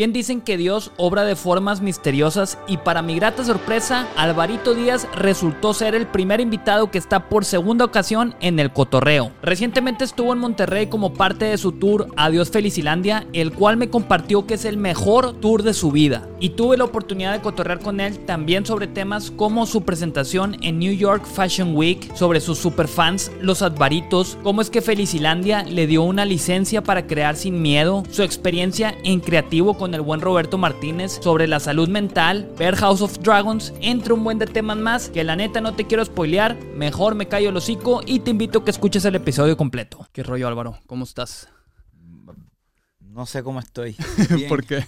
Bien dicen que Dios obra de formas misteriosas y para mi grata sorpresa, Alvarito Díaz resultó ser el primer invitado que está por segunda ocasión en el cotorreo. Recientemente estuvo en Monterrey como parte de su tour Adiós Felicilandia, el cual me compartió que es el mejor tour de su vida. Y tuve la oportunidad de cotorrear con él también sobre temas como su presentación en New York Fashion Week, sobre sus superfans, los Advaritos, cómo es que Felicilandia le dio una licencia para crear sin miedo, su experiencia en creativo con el buen Roberto Martínez, sobre la salud mental, ver House of Dragons, entre un buen de temas más que la neta no te quiero spoilear, mejor me callo el hocico y te invito a que escuches el episodio completo. ¿Qué rollo Álvaro? ¿Cómo estás? No sé cómo estoy. ¿Por qué?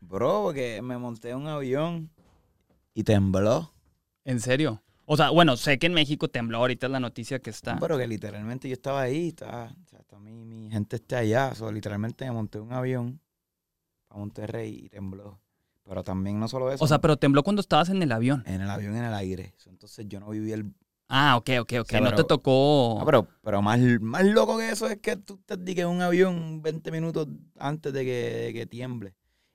Bro, porque me monté un avión y tembló. ¿En serio? O sea, bueno, sé que en México tembló, ahorita es la noticia que está. Pero que literalmente yo estaba ahí, estaba, o sea, mi, mi gente está allá. O sea, literalmente me monté un avión Monterrey y tembló. Pero también no solo eso. O sea, pero tembló cuando estabas en el avión. En el avión, en el aire. Entonces yo no viví el... Ah, ok, ok, ok. O sea, no pero- te tocó... Ah, pero, pero más, más loco que eso es que tú te digas en un avión 20 minutos antes de que, de que tiemble.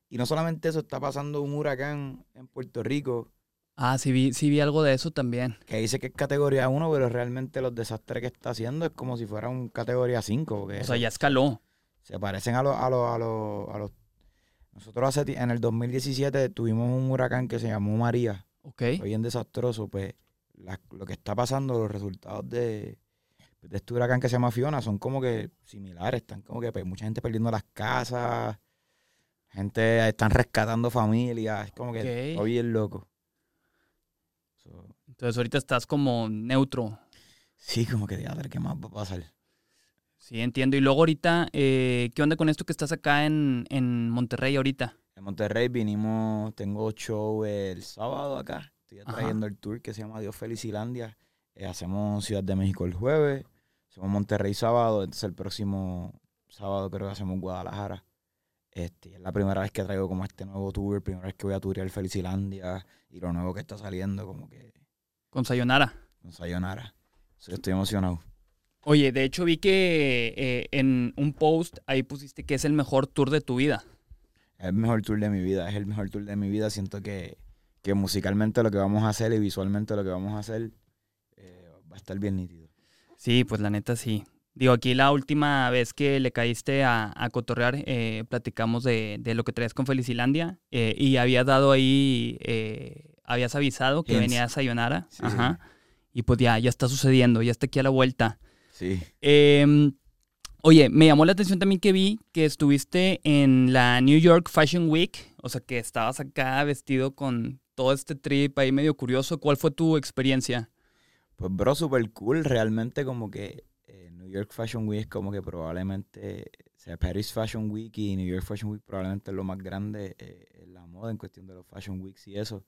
Y no solamente eso, está pasando un huracán en Puerto Rico Ah, sí vi, sí vi algo de eso también. que dice que es categoría 1, pero realmente los desastres que está haciendo es como si fuera un categoría 5. Porque O sea, ya escaló. se parecen a los, a los, a los, a los- Nosotros hace, en el 2017 tuvimos un huracán que se llamó María. Ok. Fue bien desastroso. Pues la- lo que está pasando, los resultados de, de este huracán que se llama Fiona son como que similares. Están como que pues, mucha gente perdiendo las casas. Gente están rescatando familias. Es como que está bien loco. So, Entonces ahorita estás como neutro. sí, como que diadre, ¿qué más va a pasar? Sí, entiendo. Y luego ahorita, eh, ¿qué onda con esto que estás acá en, en Monterrey ahorita? En Monterrey vinimos, tengo show el sábado acá. Estoy trayendo el tour que se llama Dios Felicilandia. Eh, hacemos Ciudad de México el jueves, hacemos Monterrey sábado, entonces el próximo sábado creo que hacemos Guadalajara. Este, es la primera vez que traigo como este nuevo tour, primera vez que voy a turear Felicilandia y lo nuevo que está saliendo, como que Con Sayonara. con Sayonara. Estoy emocionado. Oye, de hecho vi que eh, en un post ahí pusiste que es el mejor tour de tu vida. Es el mejor tour de mi vida, es el mejor tour de mi vida. Siento que, que musicalmente lo que vamos a hacer y visualmente lo que vamos a hacer eh, va a estar bien nítido. Sí, pues la neta sí. Digo, aquí la última vez que le caíste a, a cotorrear, eh, platicamos de, de lo que traías con Felicilandia eh, y habías dado ahí, eh, habías avisado que Hints. venía a Sayonara. Sí, Ajá. Y pues ya, ya está sucediendo, ya está aquí a la vuelta. Sí. Eh, oye, me llamó la atención también que vi que estuviste en la New York Fashion Week, o sea que estabas acá vestido con todo este trip ahí medio curioso. ¿Cuál fue tu experiencia? Pues, bro, super cool. Realmente, como que eh, New York Fashion Week es como que probablemente, o sea, Paris Fashion Week y New York Fashion Week probablemente es lo más grande eh, en la moda en cuestión de los Fashion Weeks y eso.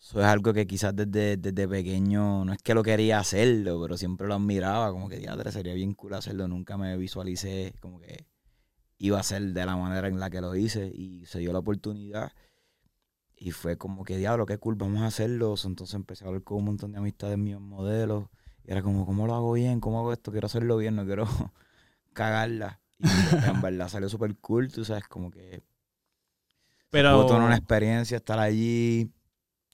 Eso es algo que quizás desde, desde pequeño, no es que lo quería hacerlo, pero siempre lo admiraba, como que diadre, sería bien cool hacerlo. Nunca me visualicé como que iba a ser de la manera en la que lo hice y se dio la oportunidad. Y fue como que, diablo, qué cool, vamos a hacerlo. Entonces empecé a hablar con un montón de amistades míos, modelos. Y era como, ¿cómo lo hago bien? ¿Cómo hago esto? Quiero hacerlo bien, no quiero cagarla. Y en verdad salió súper cool, tú sabes, como que Pero, pudo tener una experiencia, estar allí.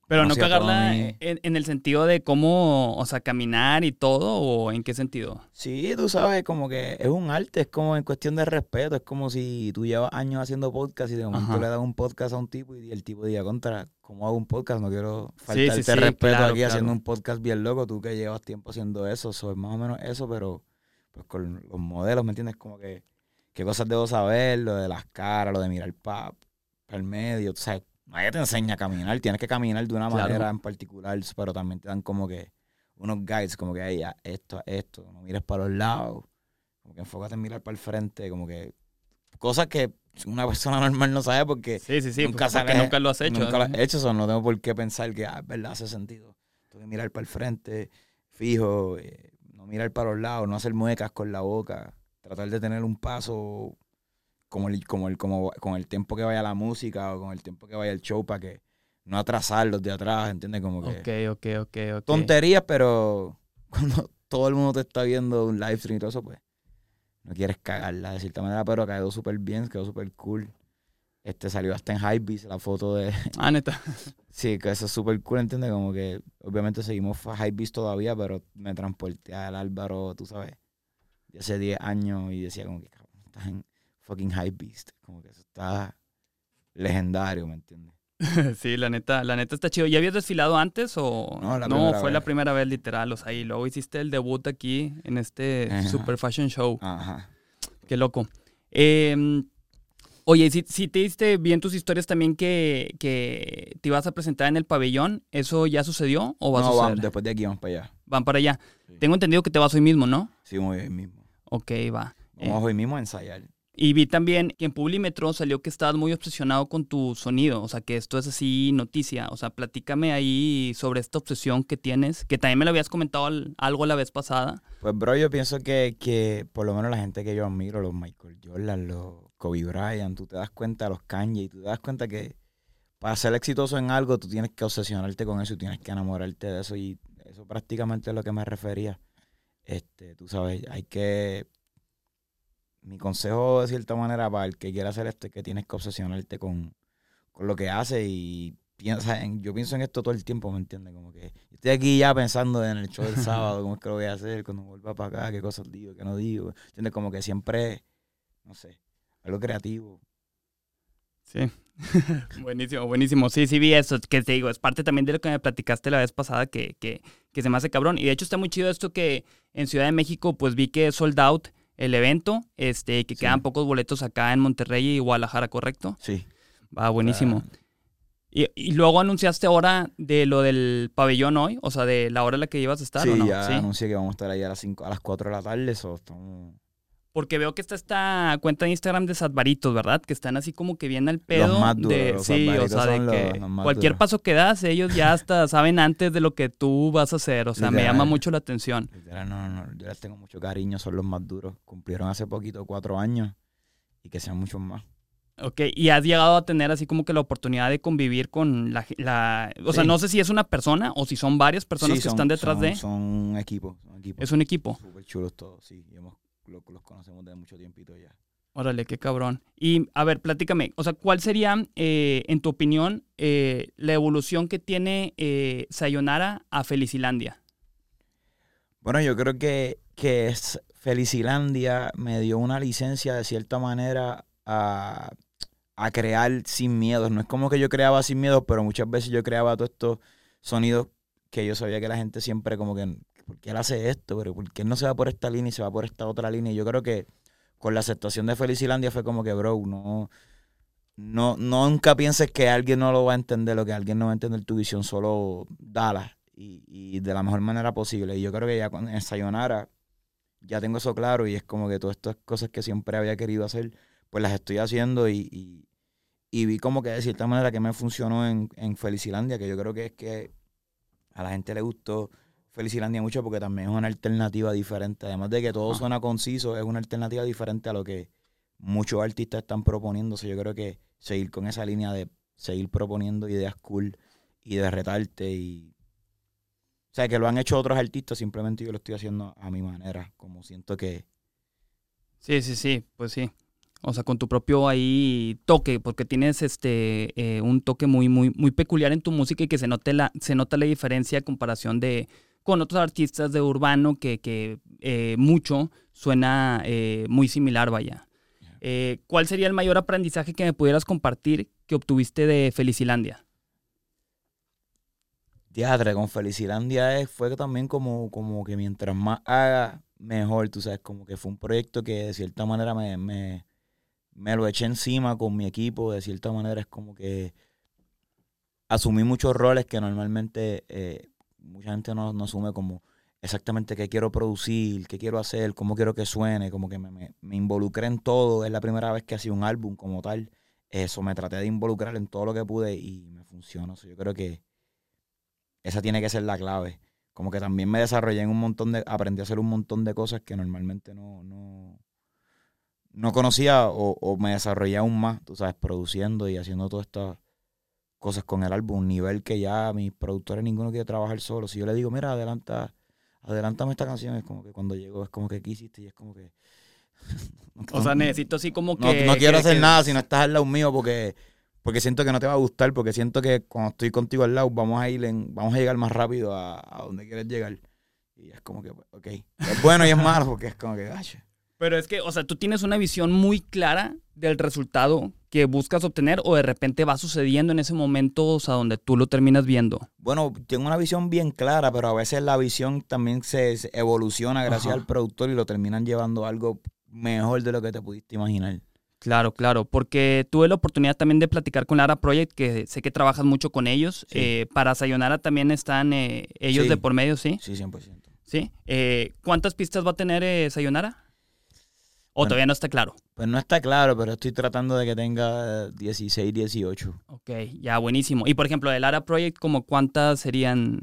Pero no cagarla en, en el sentido de cómo, o sea, caminar y todo, o en qué sentido. Sí, tú sabes, como que es un arte, es como en cuestión de respeto, es como si tú llevas años haciendo podcast y de momento Ajá. le das un podcast a un tipo y el tipo diga, contra, ¿cómo hago un podcast? No quiero Sí, faltarte sí, sí, respeto claro, aquí haciendo un podcast bien loco, tú que llevas tiempo haciendo eso, so, es más o menos eso, pero pues con los modelos, ¿me entiendes? Como que, qué cosas debo saber, lo de las caras, lo de mirar para el medio, tú sabes, nadie te enseña a caminar, tienes que caminar de una Claro. manera en particular, pero también te dan como que unos guides, como que "Ey, ya, esto, esto, no mires para los lados, como que enfócate en mirar para el frente, como que cosas que una persona normal no sabe porque Sí, sí, sí, Nunca nunca lo has hecho. nunca lo ¿no? has hecho, eso no tengo por qué pensar que, ah, es verdad, hace sentido. Tengo que mirar para el frente, fijo, eh, no mirar para los lados, no hacer muecas con la boca, tratar de tener un paso como el, como el, como con el tiempo que vaya la música o con el tiempo que vaya el show para que no atrasar los de atrás, ¿entiendes? Como que Ok, ok, ok, ok. tonterías, pero cuando todo el mundo te está viendo un live stream y todo eso, pues no quieres cagarla de cierta manera, pero quedó súper bien, quedó súper cool. Este salió hasta en Hypebeast la foto de. Ah, neta. sí, que eso es súper cool, ¿entiendes? Como que obviamente seguimos Hypebeast todavía, pero me transporté al Álvaro, tú sabes, de hace 10 años y decía como que, cabrón, estás en fucking Hypebeast. Como que eso está legendario, ¿me entiendes? sí, la neta, la neta está chido. ¿Ya habías desfilado antes o No, la no? Fue la primera vez literal, o sea, y luego hiciste el debut aquí en este Ajá. Super Fashion Show. Ajá. Qué loco. Eh, oye, si, si te diste bien tus historias también que, que te ibas a presentar en el pabellón, ¿eso ya sucedió o va a No, suceder? vamos, después de aquí vamos para allá. Van para allá. Sí. Tengo entendido que te vas hoy mismo, ¿no? Sí, muy bien mismo. Ok, va. Eh, Vamos hoy mismo a ensayar. Y vi también que en Publimetro salió que estabas muy obsesionado con tu sonido, o sea, que esto es así noticia. O sea, platícame ahí sobre esta obsesión que tienes, que también me lo habías comentado al- algo la vez pasada. Pues, bro, yo pienso que, que por lo menos la gente que yo admiro, los Michael Jordan, los Kobe Bryant, tú te das cuenta, los Kanye, tú te das cuenta que para ser exitoso en algo, tú tienes que obsesionarte con eso y tienes que enamorarte de eso. Y eso prácticamente es lo que me refería. Este, tú sabes, hay que. Mi consejo, de cierta manera, para el que quiera hacer esto, es que tienes que obsesionarte con, con lo que hace y piensa en, yo pienso en esto todo el tiempo, ¿me entiendes? Como que estoy aquí ya pensando en el show del sábado, cómo es que lo voy a hacer, cuando vuelva para acá, qué cosas digo, qué no digo, ¿entiendes? Como que siempre, no sé, algo creativo. Sí. buenísimo, buenísimo. Sí, sí vi eso, que te digo, es parte también de lo que me platicaste la vez pasada, que, que, que se me hace cabrón. Y de hecho está muy chido esto que en Ciudad de México, pues vi que es sold out el evento, este, que Sí. quedan pocos boletos acá en Monterrey y Guadalajara, ¿correcto? Sí. Va, buenísimo. Ah, Y, y luego anunciaste ahora de lo del pabellón hoy, o sea, de la hora en la que ibas a estar, sí, ¿o no? ya anuncié que vamos a estar ahí a las 5, a las 4 de la tarde, eso estamos... Porque veo que está esta cuenta de Instagram de Sadbaritos, ¿verdad? Que están así como que bien al pedo. más duros, de, los sí, o sea, de los- que los cualquier duros. paso que das, ellos ya hasta saben antes de lo que tú vas a hacer. O sea, me llama mucho la atención. Literal, no, no, no, yo les tengo mucho cariño, son los más duros. Cumplieron hace poquito cuatro años y que sean muchos más. Ok, y has llegado a tener así como que la oportunidad de convivir con la... la o sea, no sé si es una persona o si son varias personas Sí, que son- están detrás son- de... Son un equipo, son. Es un equipo. Súper chulos todos, sí. y hemos- lo- los conocemos de mucho tiempito ya. Órale, qué cabrón. Y a ver, platícame, o sea, ¿cuál sería, eh, en tu opinión, eh, la evolución que tiene eh, Sayonara a Felicilandia? Bueno, yo creo que, que es Felicilandia me dio una licencia de cierta manera a, a crear sin miedos. No es como que yo creaba sin miedos, pero muchas veces yo creaba todos estos sonidos que yo sabía que la gente siempre como que, ¿por qué él hace esto? Pero ¿por qué él no se va por esta línea y se va por esta otra línea? Y yo creo que con la aceptación de Felicilandia fue como que, bro, no, no, nunca pienses que alguien no lo va a entender o que alguien no va a entender tu visión, solo dala y, de la mejor manera posible. Y yo creo que ya con Sayonara ya tengo eso claro y es como que todas estas cosas que siempre había querido hacer, pues las estoy haciendo y vi como que de cierta manera que me funcionó en, en Felicilandia, que yo creo que es que a la gente le gustó Felicilandia mucho porque también es una alternativa diferente. Además de que todo Ajá. suena conciso, es una alternativa diferente a lo que muchos artistas están sea, yo creo que seguir con esa línea de seguir proponiendo ideas cool y de retarte y... O sea, que lo han hecho otros artistas, simplemente yo lo estoy haciendo a mi manera, como siento que... Sí, sí, sí, pues sí. O sea, con tu propio ahí toque, porque tienes este eh, un toque muy, muy, muy peculiar en tu música y que se note la, se nota la diferencia a comparación de con otros artistas de urbano que, que eh, mucho suena eh, muy similar, vaya. Eh, ¿Cuál sería el mayor aprendizaje que me pudieras compartir que obtuviste de Felicilandia? Teatro con Felicilandia fue también como, como que mientras más haga, mejor, tú sabes, como que fue un proyecto que de cierta manera me, me, me lo eché encima con mi equipo, de cierta manera es como que asumí muchos roles que normalmente eh, mucha gente no, no asume como exactamente qué quiero producir, qué quiero hacer, cómo quiero que suene, como que me, me, me involucré en todo, es la primera vez que hacía un álbum como tal, eso, me traté de involucrar en todo lo que pude y me funcionó, yo creo que esa tiene que ser la clave. Como que también me desarrollé en un montón de, aprendí a hacer un montón de cosas que normalmente no, no, no conocía o, o me desarrollé aún más, tú sabes, produciendo y haciendo todas estas cosas con el álbum, un nivel que ya mis productores ninguno quiere trabajar solo. Si yo le digo, mira, adelanta, adelántame esta canción, es como que cuando llego es como que, ¿qué hiciste? Y es como que, O sea, necesito así como que... No, no quiero que- hacer que- nada si no estás al lado mío porque, porque siento que no te va a gustar, porque siento que cuando estoy contigo al lado vamos a ir en, vamos a llegar más rápido a, a donde quieres llegar. Y es como que, ok. Es bueno y es malo porque es como que, "Ay, Pero es que, o sea, tú tienes una visión muy clara del resultado que buscas obtener o de repente va sucediendo en ese momento, o sea, donde tú lo terminas viendo. Bueno, tengo una visión bien clara, pero a veces la visión también se, se evoluciona gracias Ajá. al productor y lo terminan llevando a algo mejor de lo que te pudiste imaginar. Claro, claro, porque tuve la oportunidad también de platicar con Lara Project, que sé que trabajas mucho con ellos. Sí. Eh, para Sayonara también están eh, ellos Sí. de por medio, ¿sí? Sí, 100%. ¿Sí? Eh, ¿Cuántas pistas va a tener eh, Sayonara? ¿O Bueno. todavía no está claro? Pues no está claro, pero estoy tratando de que tenga 16, 18. Ok, ya, buenísimo. Y por ejemplo, de Lara Project, ¿como cuántas serían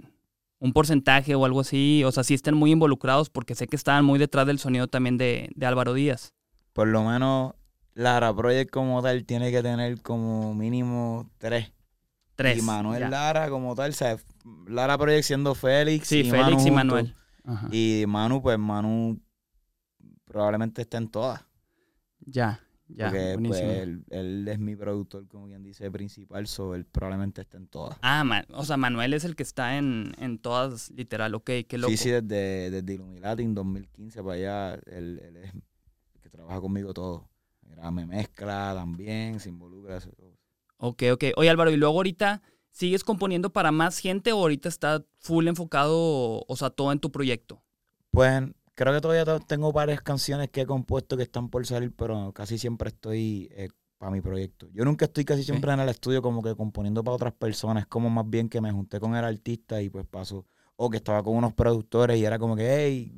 un porcentaje o algo así? O sea, sí están muy involucrados porque sé que estaban muy detrás del sonido también de, de Álvaro Díaz. Por lo menos Lara Project como tal tiene que tener como mínimo tres. Tres. Y Manuel ya. Lara como tal, o sea, Lara Project siendo Félix. Sí, y Félix Manu y. Manuel. Ajá. Y Manu, pues Manu probablemente esté en todas. Ya, ya, porque pues, él, él es mi productor, como quien dice, principal, so él probablemente esté en todas. Ah, o sea, Manuel es el que está en, en todas, literal, ok, qué loco. Sí, sí, desde, desde Illuminati en 2015 para allá, él, él es el que trabaja conmigo todo. Mira, me mezcla también, se involucra. Ok, ok. Oye, Álvaro, y luego ahorita, ¿sigues componiendo para más gente o ahorita está full enfocado, o sea, todo en tu proyecto? Pues creo que todavía to- tengo varias canciones que he compuesto que están por salir, pero casi siempre estoy para mi proyecto. Yo nunca estoy casi siempre en el estudio como que componiendo para otras personas. Como más bien que me junté con el artista y pues paso. O que estaba con unos productores y era como que, hey,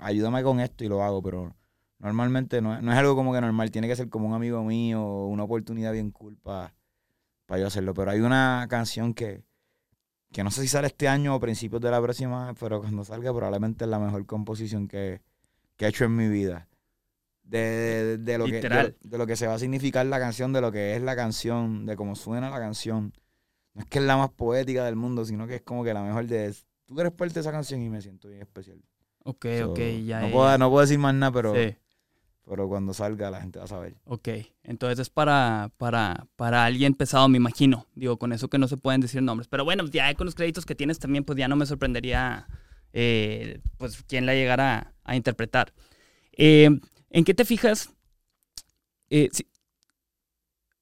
ayúdame con esto y lo hago, pero normalmente no, es- no es algo como que normal. Tiene que ser como un amigo mío, una oportunidad bien cool para yo hacerlo. Pero hay una canción que, que no sé si sale este año o principios de la próxima, pero cuando salga probablemente es la mejor composición que, que he hecho en mi vida. De, de- de lo que, de, de lo que se va a significar la canción, de lo que es la canción, de cómo suena la canción. No es que es la más poética del mundo, sino que es como que la mejor de... Tú eres parte de esa canción y me siento bien especial. Ok, So, ok, ya. no, puedo, no puedo decir más nada, pero, Sí, pero cuando salga la gente va a saber. ok. Entonces es para, para, para alguien pesado, me imagino. Digo, con eso que no se pueden decir nombres. Pero bueno, ya con los créditos que tienes también, pues ya no me sorprendería, eh, pues, quién la llegara a interpretar. Eh, ¿En qué te fijas? Eh, si-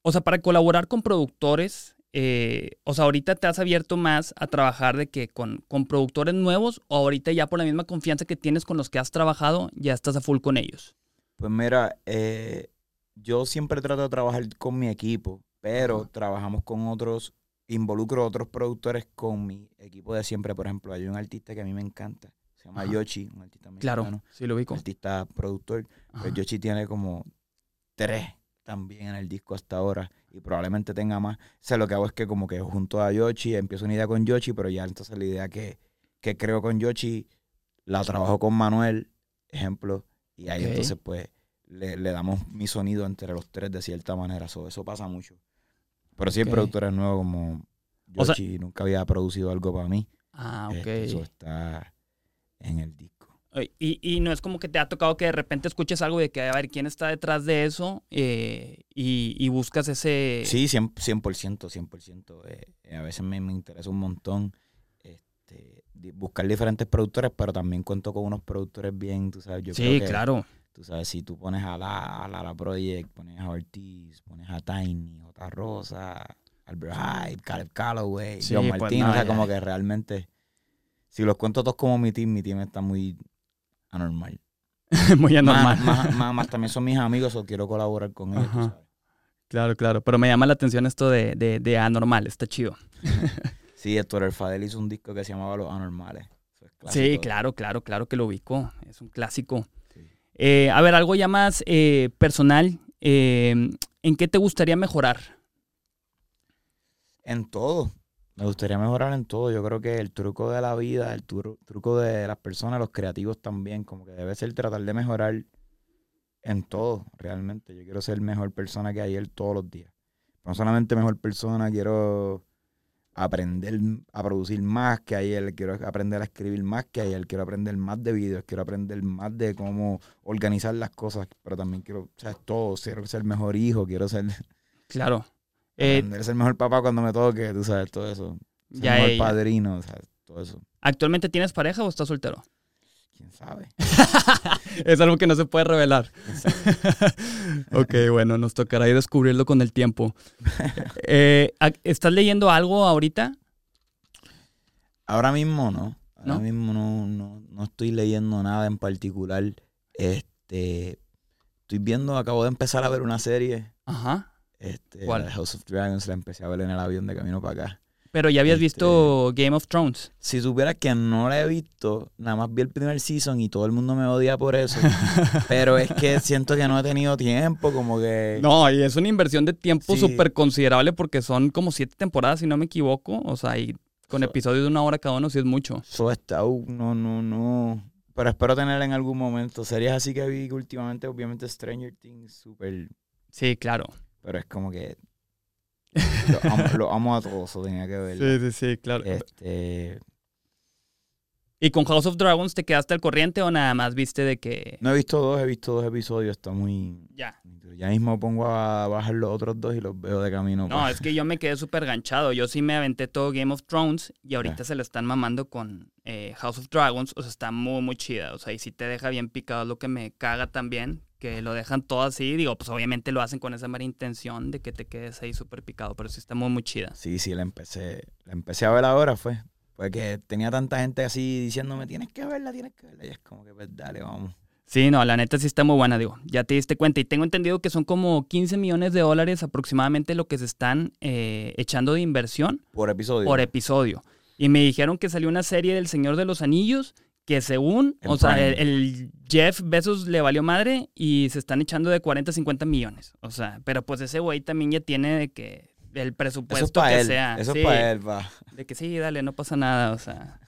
o sea, para colaborar con productores, eh, o sea, ahorita te has abierto más a trabajar de que con, con productores nuevos o ahorita ya por la misma confianza que tienes con los que has trabajado, ya estás a full con ellos. Pues mira, eh, yo siempre trato de trabajar con mi equipo, pero trabajamos con otros, involucro a otros productores con mi equipo de siempre. Por ejemplo, hay un artista que a mí me encanta, se llama. Yoshi, un artista Claro, mexicano, sí lo ubico. un artista productor. Ajá. Pues Yoshi tiene como tres también en el disco hasta ahora y probablemente tenga más. O sea, lo que hago es que como que junto a Yoshi, empiezo una idea con Yoshi, pero ya entonces la idea que, que creo con Yoshi la trabajo con Manuel, ejemplo, y ahí Ok. entonces pues le, le damos mi sonido entre los tres de cierta manera. So, eso pasa mucho. Pero si Ok. el productor es nuevo como O sea- Yoshi, nunca había producido algo para mí. Ah, ok. este, eso está en el disco. Y, y no es como que te ha tocado que de repente escuches algo de que, a ver, ¿quién está detrás de eso? Eh, y, y buscas ese... Sí, 100%, 100%. 100%. Eh, a veces me, me interesa un montón buscar diferentes productores, pero también cuento con unos productores bien, tú sabes. Yo Sí, creo que, claro. Tú sabes, si tú pones a la, a la, la Project, pones a Ortiz, pones a Tiny, J. Rosa, Albert Hyde, Caleb Calloway, Sí, John pues, Martín, no, o sea, ya. como que realmente, si los cuento todos como mi team, mi team está muy anormal. Muy anormal. Más, más, más- más también son mis amigos o quiero colaborar con ellos, tú Ajá. sabes. Claro, claro. Pero me llama la atención esto de, de, de anormal. Está chido. Sí, Héctor El Fadel hizo un disco que se llamaba Los Anormales. Eso es Sí, claro, claro, claro que lo ubico. Es un clásico. Sí. Eh, a ver, algo ya más eh, personal. Eh, ¿En qué te gustaría mejorar? En todo. Me gustaría mejorar en todo. Yo creo que el truco de la vida, el tru- truco de las personas, los creativos también, como que debe ser tratar de mejorar en todo, realmente. Yo quiero ser mejor persona que ayer todos los días. No solamente mejor persona, quiero aprender a producir más que ayer, quiero aprender a escribir más que ayer, quiero aprender más de videos, quiero aprender más de cómo organizar las cosas, pero también quiero, o sea, todo, quiero ser el mejor hijo, quiero ser... Claro. Eh, ser el mejor papá cuando me toque, tú sabes, todo eso. Ser el mejor padrino, o sea, todo eso. ¿Actualmente tienes pareja o estás soltero? ¿Quién sabe? es algo que no se puede revelar. ok, bueno, nos tocará ir descubrirlo con el tiempo. Eh, ¿Estás leyendo algo ahorita? Ahora mismo no. Ahora mismo no, no, estoy leyendo nada en particular. Este, estoy viendo, acabo de empezar a ver una serie. Ajá. Este, ¿Cuál? House of Dragons, la empecé a ver en el avión de camino para acá. Pero ya habías visto este, Game of Thrones. Si supieras que no la he visto, nada más vi el primer season y todo el mundo me odia por eso. pero es que siento que no he tenido tiempo, como que. No, y es una inversión de tiempo súper considerable porque son como siete temporadas, si no me equivoco. O sea, y con episodios de una hora cada uno, sí es mucho. So está, uh, no, no, no. Pero espero tener en algún momento. Series así que vi últimamente, obviamente, Stranger Things, súper. Sí, claro. Pero es como que lo amo, a todos, eso tenía que ver. Sí, sí, sí, claro. Este... ¿Y con House of Dragons te quedaste al corriente o nada más viste de que.? No he visto dos, he visto dos episodios, está muy. Ya. Ya mismo pongo a bajar los otros dos y los veo de camino. No, es que yo me quedé súper ganchado. Yo sí me aventé todo Game of Thrones y ahorita se lo están mamando con eh, House of Dragons. O sea, está muy, muy chida. O sea, y si te deja bien picado, lo que me caga también que lo dejan todo así. Digo, pues obviamente lo hacen con esa mera intención de que te quedes ahí súper picado, pero sí está muy, muy chida. Sí, sí, la empecé, la empecé a ver ahora, fue. Porque tenía tanta gente así diciéndome, tienes que verla, tienes que verla. Y es como que, pues dale, vamos. Sí, no, la neta sí está muy buena, digo. Ya te diste cuenta. Y tengo entendido que son como 15 millones de dólares aproximadamente lo que se están eh, echando de inversión. Por episodio. Por episodio. Y me dijeron que salió una serie del Señor de los Anillos que según, o sea, el, Jeff Bezos le valió madre y se están echando de 40 a 50 millones. O sea, pero pues ese güey también ya tiene de que el presupuesto que sea. Eso es para él, va. De que sí, dale, no pasa nada, o sea.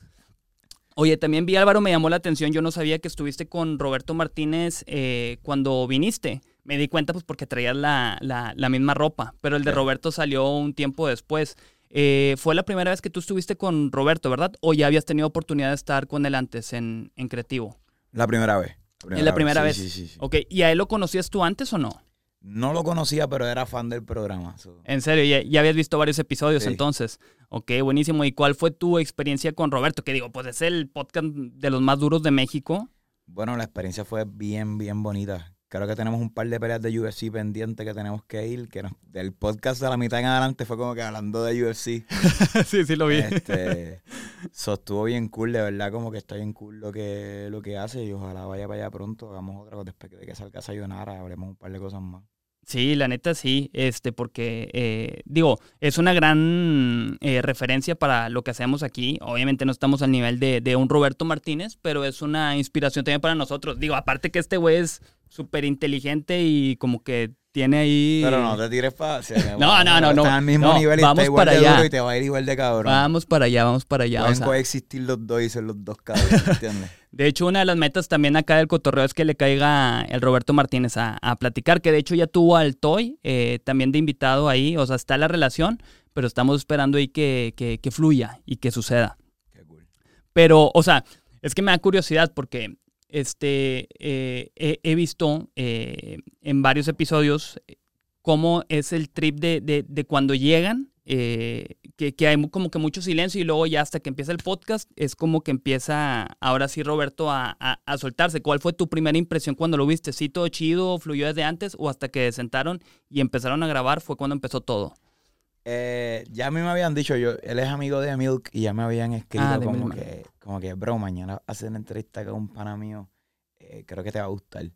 Oye, también vi Álvaro, me llamó la atención, yo no sabía que estuviste con Roberto Martínez eh, cuando viniste. Me di cuenta pues porque traías la, la, misma ropa, pero el de Roberto salió un tiempo después. Eh, fue la primera vez que tú estuviste con Roberto, ¿verdad? ¿O ya habías tenido oportunidad de estar con él antes en, Creativo? La primera vez. ¿Es la primera vez? Sí, sí, sí, Ok, ¿y a él lo conocías tú antes o no? No lo conocía, pero era fan del programa. En serio, ya, habías visto varios episodios entonces. Ok, buenísimo. ¿Y cuál fue tu experiencia con Roberto? Que digo, pues es el podcast de los más duros de México. Bueno, la experiencia fue bien, bien bonita. Creo que tenemos un par de peleas de UFC pendientes que tenemos que ir. Que del podcast de la mitad en adelante fue como que hablando de UFC. sí, sí lo vi. Este, estuvo bien cool, de verdad, como que está bien cool lo que, lo que hace. Y ojalá vaya para allá pronto. Hagamos otra después de que salga Sayonara. Hablemos un par de cosas más. Sí, la neta sí, este, porque eh, digo, es una gran eh, referencia para lo que hacemos aquí. Obviamente no estamos al nivel de, de, un Roberto Martínez, pero es una inspiración también para nosotros. Digo, aparte que este güey es súper inteligente y como que tiene ahí. Pero no te tires fácil. no, no, no, no. Al mismo nivel y vamos está igual para de allá. y te va a ir igual de cabrón. Vamos para allá, vamos para allá. Pueden coexistir los dos y ser los dos cabrones, ¿entiendes? de hecho, una de las metas también acá del cotorreo es que le caiga el Roberto Martínez a, a platicar, que de hecho ya tuvo al Toy eh, también de invitado ahí. O sea, está la relación, pero estamos esperando ahí que, que, que fluya y que suceda. Qué cool. Pero, o sea, es que me da curiosidad porque este, eh, he, visto eh, en varios episodios cómo es el trip de, cuando llegan, eh, que, hay como que mucho silencio y luego ya hasta que empieza el podcast es como que empieza ahora sí Roberto a, soltarse. ¿Cuál fue tu primera impresión cuando lo viste? ¿Sí todo chido, fluyó desde antes o hasta que sentaron y empezaron a grabar fue cuando empezó todo? ya a mí me habían dicho, yo, él es amigo de Milk y ya me habían escrito ah, como que como que, bro, mañana hacer una entrevista con un pana mío, eh, creo que te va a gustar.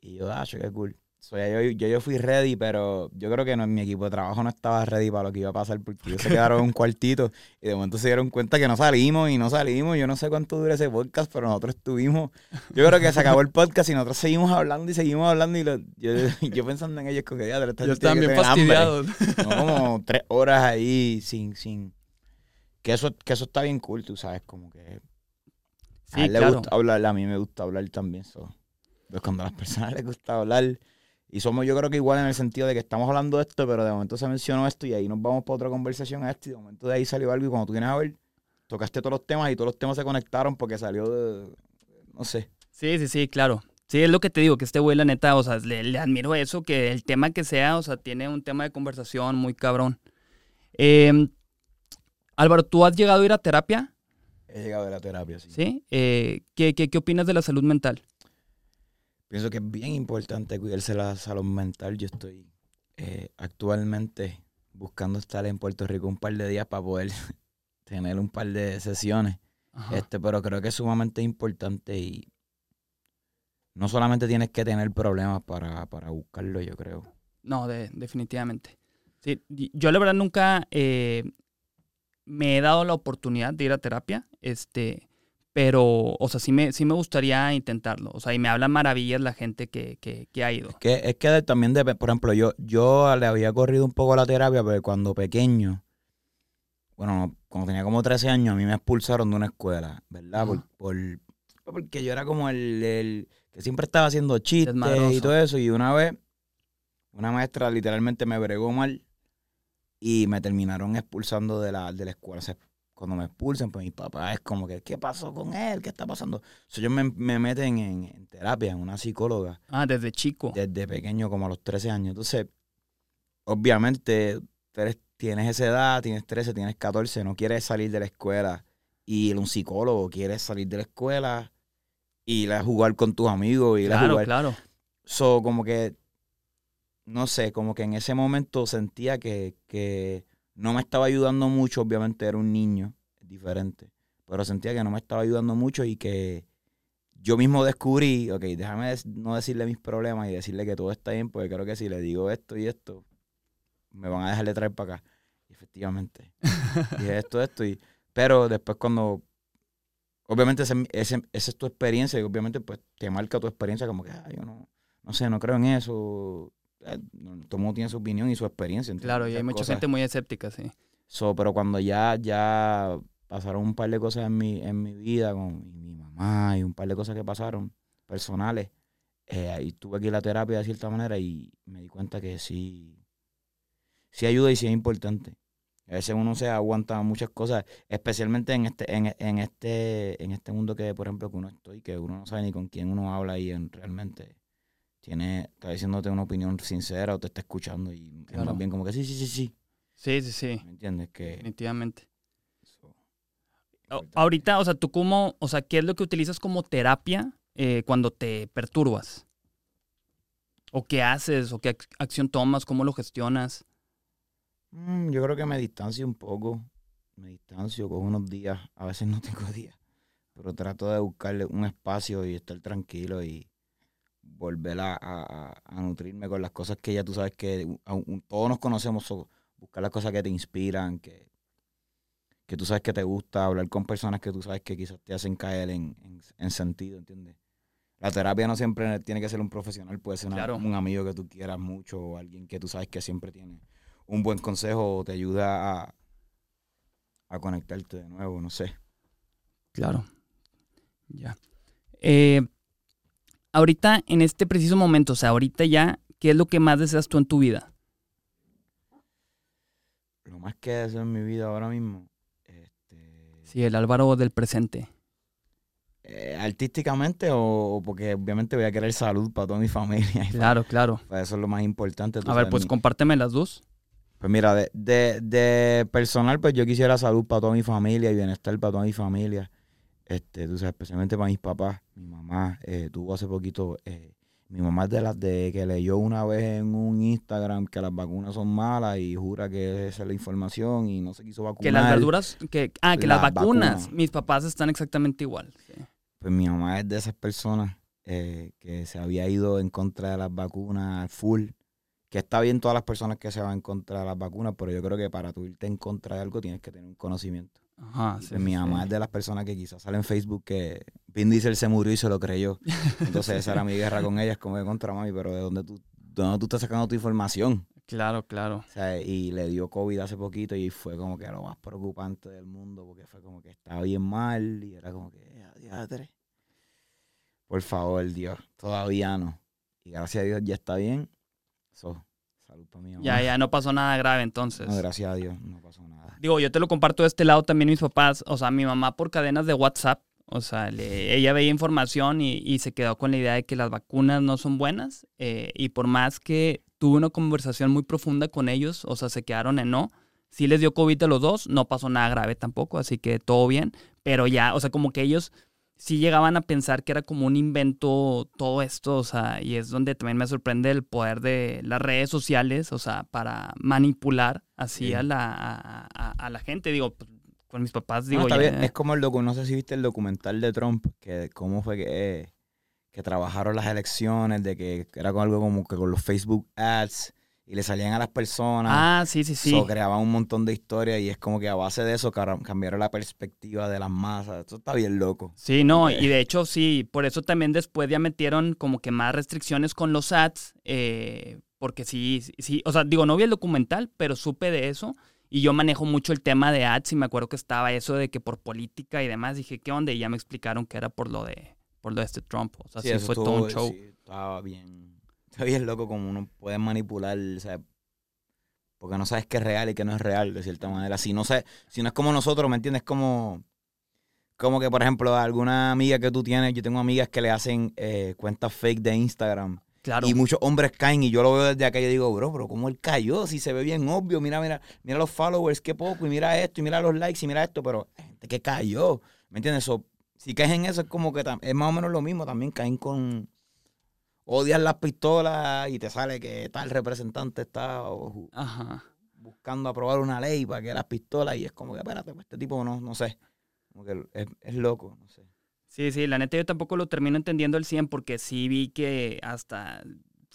Y yo, ah, qué cool. So, yo, yo, fui ready, pero yo creo que no, mi equipo de trabajo no estaba ready para lo que iba a pasar porque ellos se quedaron en un cuartito y de momento se dieron cuenta que no salimos y no salimos. Yo no sé cuánto dura ese podcast, pero nosotros estuvimos. Yo creo que se acabó el podcast y nosotros seguimos hablando y seguimos hablando. Y yo, yo, pensando en ellos, con que ya, están bien fastidiados. como tres horas ahí sin, sin, que eso, que eso está bien cool, tú sabes, como que... a él le gusta hablar, a mí me gusta hablar también. So. Pues cuando a las personas les gusta hablar Y somos yo creo que igual en el sentido de que estamos hablando de esto, pero de momento se mencionó esto y ahí nos vamos para otra conversación a esto y de momento de ahí salió algo y cuando tú vienes a ver, tocaste todos los temas y todos los temas se conectaron porque salió de, no sé. Sí, sí, sí, claro. Sí, es lo que te digo, que este güey, la neta, o sea, le, le admiro eso, que el tema que sea, o sea, tiene un tema de conversación muy cabrón. Eh, Álvaro, ¿tú has llegado a ir a terapia? He llegado a la terapia, sí. ¿Sí? Eh, ¿qué, qué, qué opinas de la salud mental? Pienso que es bien importante cuidarse la salud mental. Yo estoy eh, actualmente buscando estar en Puerto Rico un par de días para poder tener un par de sesiones. Ajá. Este, pero creo que es sumamente importante y no solamente tienes que tener problemas para, para buscarlo, yo creo. No, de- definitivamente. Sí, yo la verdad nunca eh, me he dado la oportunidad de ir a terapia, este, pero, o sea, sí me, sí me gustaría intentarlo. O sea, y me habla maravillas la gente que, que, que ha ido. Que, es que de- también, dep- por ejemplo, yo, yo le había corrido un poco a la terapia, pero cuando pequeño, bueno, cuando tenía como 13 años, a mí me expulsaron de una escuela, ¿verdad? Por, por- porque yo era como el, el que siempre estaba haciendo chistes y todo eso. Y una vez, una maestra literalmente me bregó mal y me terminaron expulsando de la, de la escuela. O sea, cuando me expulsan, pues mi papá es como que, ¿qué pasó con él? ¿Qué está pasando? So, ellos me, me meten en, en terapia, en una psicóloga Ah, desde chico. desde pequeño, como a los 13 años. Entonces, obviamente, eres- tienes esa edad, tienes 13, tienes 14, no quieres salir de la escuela. Y un psicólogo quiere salir de la escuela y ir a jugar con tus amigos y ir a Claro, jugar. claro. So, como que, no sé, como que en ese momento sentía que, que no me estaba ayudando mucho. Obviamente era un niño, diferente. Pero sentía que no me estaba ayudando mucho y que yo mismo descubrí, ok, déjame no decirle mis problemas y decirle que todo está bien, porque creo que si le digo esto y esto, me van a dejar de traer para acá. Y efectivamente, dije esto, esto, y, pero después cuando, obviamente ese, ese- esa es tu experiencia y obviamente pues te marca tu experiencia como que, ah, yo no, no sé, no creo en eso. Eh, Todo el mundo tiene su opinión y su experiencia. ¿entiendes? Claro, y hay mucha gente muy escéptica, sí. So, pero cuando ya, ya pasaron un par de cosas en mi, en mi vida con mi mamá y un par de cosas que pasaron personales, eh, ahí tuve que ir a la terapia de cierta manera y me di cuenta que sí, sí ayuda y sí es importante. A veces uno se aguanta muchas cosas, especialmente en este, en, en este, en este mundo que, por ejemplo, que uno estoy, que uno no sabe ni con quién uno habla y en, realmente tiene, está diciéndote una opinión sincera o te está escuchando y es Claro. más bien como que sí, sí, sí, sí. Sí, sí, sí. ¿Me entiendes? Que Definitivamente. eso. Ahorita, o sea, tú cómo, o sea, ¿qué es lo que utilizas como terapia eh, cuando te perturbas? ¿O qué haces? ¿O qué ac- acción tomas? ¿Cómo lo gestionas? Mm, yo creo que me distancio un poco. Me distancio, cojo unos días. A veces no tengo días. Pero trato de buscarle un espacio y estar tranquilo y volver a, a- a- nutrirme con las cosas que ya tú sabes que aun- todos nos conocemos. so, buscar las cosas que te inspiran, que, que tú sabes que te gusta, hablar con personas que tú sabes que quizás te hacen caer en, en- en sentido, ¿entiendes? La terapia no siempre tiene que ser un profesional, puede ser una- Claro. un amigo que tú quieras mucho o alguien que tú sabes que siempre tiene un buen consejo o te ayuda a, a conectarte de nuevo, no sé. Claro. Ya. Eh, ahorita, en este preciso momento, o sea, ahorita ya, ¿qué es lo que más deseas tú en tu vida? Lo más que deseo en mi vida ahora mismo, este, Sí, el Álvaro del presente. eh, artísticamente o, porque obviamente voy a querer salud para toda mi familia. Claro, claro. para eso es lo más importante. A ver, pues mi- compárteme las dos. Pues mira, de, de, de personal, pues yo quisiera salud para toda mi familia y bienestar para toda mi familia. Este, tú sabes, especialmente para mis papás. Mi mamá eh, tuvo hace poquito, eh, mi mamá es de las de que leyó una vez en un Instagram que las vacunas son malas y jura que esa es la información y no se quiso vacunar. Que las verduras, que, ah, que las Las vacunas. vacunas. Mis papás están exactamente igual. sí. Pues mi mamá es de esas personas eh, que se había ido en contra de las vacunas full. Que está bien todas las personas que se van en contra de las vacunas, pero yo creo que para tú irte en contra de algo tienes que tener un conocimiento. Ajá, sí, pues mi mamá sí. es de las personas que quizás sale en Facebook que Vin Diesel se murió y se lo creyó. Entonces esa era mi guerra con ellas, como de contra mami, pero ¿de dónde tú, de dónde tú estás sacando tu información? Claro, claro. O sea, y le dio COVID hace poquito y fue como que lo más preocupante del mundo porque fue como que estaba bien mal y era como que, "Eh, diadre". Por favor, Dios, todavía no. Y gracias a Dios ya está bien. So, salud para mí. Ya, ya no pasó nada grave entonces. No, gracias a Dios, no pasó nada. Digo, yo te lo comparto de este lado también mis papás. O sea, mi mamá por cadenas de WhatsApp. O sea, le- ella veía información y, y se quedó con la idea de que las vacunas no son buenas. eh, y por más que tuve una conversación muy profunda con ellos, o sea, se quedaron en no. Sí les dio COVID a los dos, no pasó nada grave tampoco, así que todo bien. Pero ya, o sea, como que ellos sí llegaban a pensar que era como un invento todo esto, o sea, y es donde también me sorprende el poder de las redes sociales, o sea, para manipular así Sí. a, la, a, a- a la gente. Digo, pues, con mis papás, No, digo, está ya- bien. Es como el docu, no sé si viste el documental de Trump, que cómo fue que, que trabajaron las elecciones, de que era con algo como que con los Facebook ads y le salían a las personas. Ah, sí, sí, sí. So, creaban un montón de historias y es como que a base de eso cambiaron la perspectiva de las masas. Eso está bien loco. Sí, no, y de hecho sí, por eso también después ya metieron como que más restricciones con los ads, eh, porque sí, sí, o sea, digo, no vi el documental, pero supe de eso, y yo manejo mucho el tema de ads, y me acuerdo que estaba eso de que por política y demás, dije, ¿qué onda? Y ya me explicaron que era por lo de, por lo de este Trump, o sea, sí, fue todo un show. sí, estaba bien. Está bien loco como uno puede manipular, o sea, porque no sabes qué es real y qué no es real, de cierta manera. Si no, sé, si no es como nosotros, ¿me entiendes? Como, como que, por ejemplo, alguna amiga que tú tienes, yo tengo amigas que le hacen eh, cuentas fake de Instagram. Claro. Y muchos hombres caen y yo lo veo desde acá y yo digo, bro, pero ¿cómo él cayó? Si se ve bien obvio, mira, mira, mira los followers, qué poco, y mira esto, y mira los likes, y mira esto, pero gente que cayó, ¿me entiendes? So, si caes en eso es como que es más o menos lo mismo, también caen con, odias las pistolas y te sale que tal representante está Ajá. buscando aprobar una ley para que las pistolas, y es como que, espérate, pues este tipo no, no sé, como que es, es loco, no sé. Sí, sí, la neta yo tampoco lo termino entendiendo al 100 porque sí vi que hasta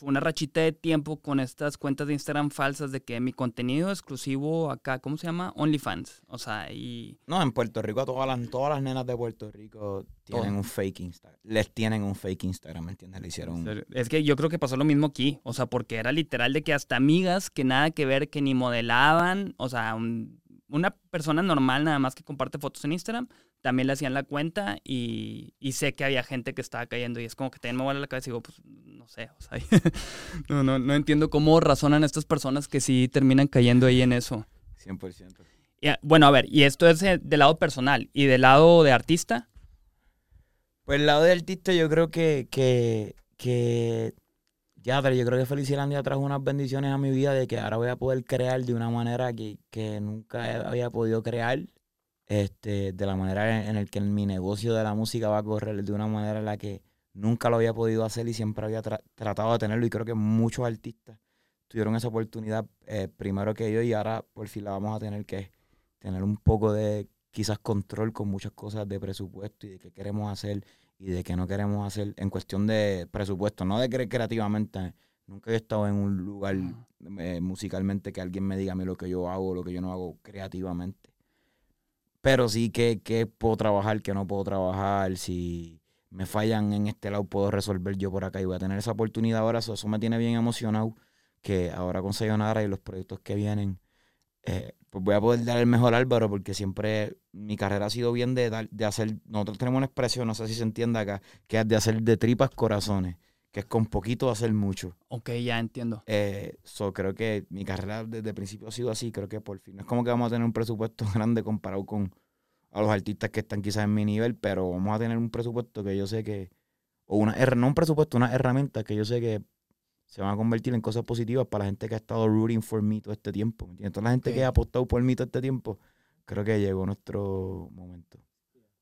fue una rachita de tiempo con estas cuentas de Instagram falsas de que mi contenido exclusivo acá, ¿cómo se llama? OnlyFans. O sea, y... No, en Puerto Rico todas las, todas las nenas de Puerto Rico tienen Todo. un fake Instagram. Les tienen un fake Instagram, ¿me entiendes? Le hicieron... un- Es que yo creo que pasó lo mismo aquí. O sea, porque era literal de que hasta amigas que nada que ver, que ni modelaban. O sea, un- una persona normal nada más que comparte fotos en Instagram, también le hacían la cuenta y, y sé que había gente que estaba cayendo y es como que también me vuelve la cabeza y digo, pues no sé, o sea, no, no, no entiendo cómo razonan estas personas que sí terminan cayendo ahí en eso. 100%. Y, ah, bueno, a ver, y esto es eh, del lado personal y del lado de artista. Pues el lado del artista yo creo que... que, que ya, pero yo creo que Felicilandia trajo unas bendiciones a mi vida de que ahora voy a poder crear de una manera que, que nunca había podido crear. Este, de la manera en, en la que mi negocio de la música va a correr de una manera en la que nunca lo había podido hacer y siempre había tra- tratado de tenerlo. Y creo que muchos artistas tuvieron esa oportunidad eh, primero que yo y ahora por fin la vamos a tener que tener un poco de quizás control con muchas cosas de presupuesto y de qué queremos hacer y de qué no queremos hacer en cuestión de presupuesto, no de cre- creativamente. Nunca he estado en un lugar eh, musicalmente que alguien me diga a mí lo que yo hago, lo que yo no hago creativamente. Pero sí que, que puedo trabajar, que no puedo trabajar, si me fallan en este lado puedo resolver yo por acá. Y voy a tener esa oportunidad ahora, eso, eso me tiene bien emocionado, que ahora con Sayonara y los proyectos que vienen, eh, pues voy a poder dar el mejor Álvaro, porque siempre mi carrera ha sido bien de, dar, de hacer, nosotros tenemos una expresión, no sé si se entiende acá, que es de hacer de tripas corazones, que es con poquito hacer mucho. Ok, ya entiendo. Eh, so, creo que mi carrera desde el principio ha sido así. Creo que por fin no es como que vamos a tener un presupuesto grande comparado con a los artistas que están quizás en mi nivel, pero vamos a tener un presupuesto que yo sé que, o una, no un presupuesto, una herramienta que yo sé que se van a convertir en cosas positivas para la gente que ha estado rooting for me todo este tiempo. ¿me entiendes? Toda la gente que ha apostado por mí todo este tiempo, creo que llegó nuestro momento.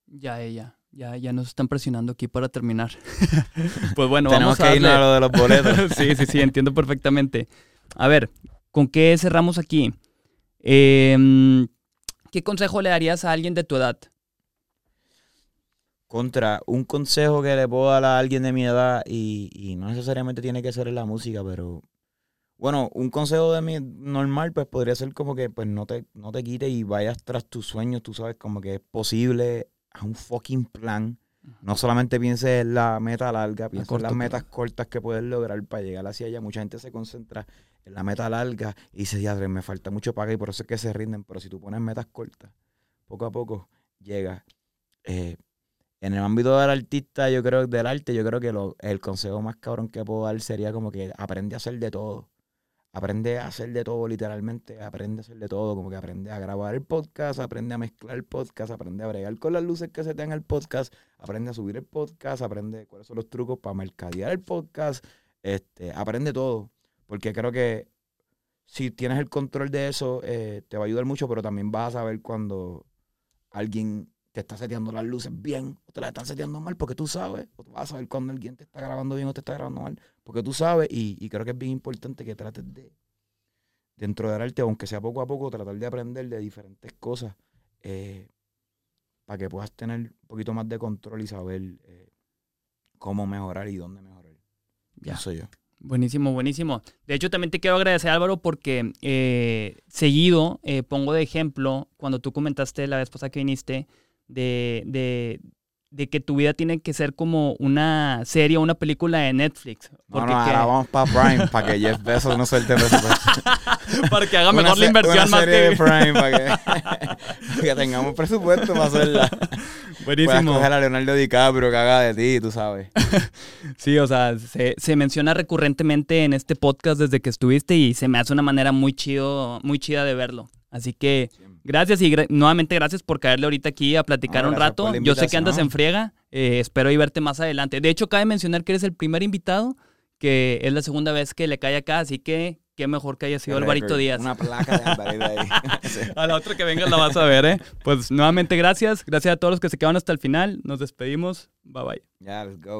Ya, ya, ya, ya nos están presionando aquí para terminar. pues bueno, Tenemos vamos a que irnos a lo de los boletos. sí, sí, sí, entiendo perfectamente. A ver, ¿con qué cerramos aquí? Em, ¿Qué consejo le darías a alguien de tu edad? Contra un consejo que le puedo dar a alguien de mi edad y, y no necesariamente tiene que ser en la música, pero bueno, un consejo de mi normal pues podría ser como que pues no te, no te quites y vayas tras tus sueños, tú sabes, como que es posible, a un fucking plan. No solamente pienses en la meta larga, piensa en las metas cortas que puedes lograr para llegar hacia allá. Mucha gente se concentra en la meta larga y dice, ya, me falta mucho para acá y por eso es que se rinden. Pero si tú pones metas cortas, poco a poco llegas. Eh, en el ámbito del artista, yo creo, del arte, yo creo que lo- el consejo más cabrón que puedo dar sería como que aprende a hacer de todo. Aprende a hacer de todo literalmente, aprende a hacer de todo, como que aprende a grabar el podcast, aprende a mezclar el podcast, aprende a bregar con las luces que se te en el podcast, aprende a subir el podcast, aprende cuáles son los trucos para mercadear el podcast, este, aprende todo, porque creo que si tienes el control de eso, eh, te va a ayudar mucho, pero también vas a saber cuando alguien te está seteando las luces bien o te las están seteando mal porque tú sabes, o tú vas a saber cuando alguien te está grabando bien o te está grabando mal, porque tú sabes y, creo que es bien importante que trates de, dentro del arte, aunque sea poco a poco, tratar de aprender de diferentes cosas eh, para que puedas tener un poquito más de control y saber eh, cómo mejorar y dónde mejorar. Ya. soy yo. Buenísimo, buenísimo. De hecho, también te quiero agradecer, Álvaro, porque eh, seguido pongo de ejemplo, cuando tú comentaste la vez pasada que viniste, de, de, de que tu vida tiene que ser como una serie o una película de Netflix. Porque ahora vamos para Prime, para que Jeff Bezos no suelte presupuesto. para que haga mejor la inversión más serie de Prime, para que, que, tengamos presupuesto para hacerla. Buenísimo. Puedes coger a Leonardo DiCaprio que haga de ti, tú sabes. sí, o sea, se, se, menciona recurrentemente en este podcast desde que estuviste y se me hace una manera muy chido, muy chida de verlo. Así que gracias y nuevamente gracias por caerle ahorita aquí a platicar un rato. Yo sé que andas en friega, eh, espero y verte más adelante. De hecho, cabe mencionar que eres el primer invitado, que es la segunda vez que le cae acá, así que qué mejor que haya sido Alvarito Díaz. Una placa de Alvarito ahí. a la otra que venga la vas a ver, ¿eh? Pues nuevamente gracias, gracias a todos los que se quedaron hasta el final. Nos despedimos. Bye bye. Ya, let's go.